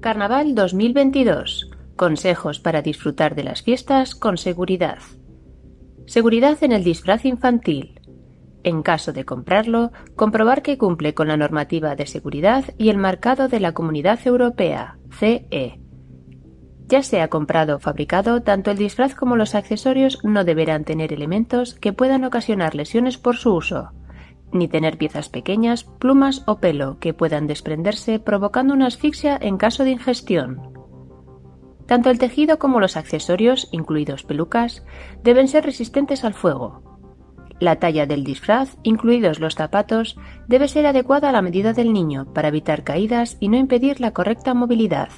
Carnaval 2022. Consejos para disfrutar de las fiestas con seguridad. Seguridad en el disfraz infantil. En caso de comprarlo, comprobar que cumple con la normativa de seguridad y el marcado de la Comunidad Europea, CE. Ya sea comprado o fabricado, tanto el disfraz como los accesorios no deberán tener elementos que puedan ocasionar lesiones por su uso, ni tener piezas pequeñas, plumas o pelo que puedan desprenderse provocando una asfixia en caso de ingestión. Tanto el tejido como los accesorios, incluidos pelucas, deben ser resistentes al fuego. La talla del disfraz, incluidos los zapatos, debe ser adecuada a la medida del niño para evitar caídas y no impedir la correcta movilidad.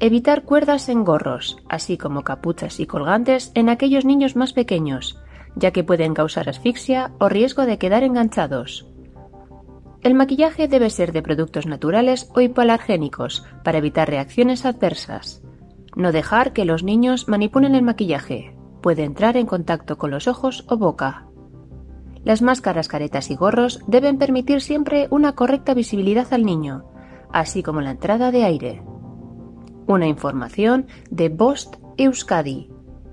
Evitar cuerdas en gorros, así como capuchas y colgantes en aquellos niños más pequeños, ya que pueden causar asfixia o riesgo de quedar enganchados. El maquillaje debe ser de productos naturales o hipoalergénicos para evitar reacciones adversas. No dejar que los niños manipulen el maquillaje. Puede entrar en contacto con los ojos o boca. Las máscaras, caretas y gorros deben permitir siempre una correcta visibilidad al niño, así como la entrada de aire. Una información de Bost Euskadi,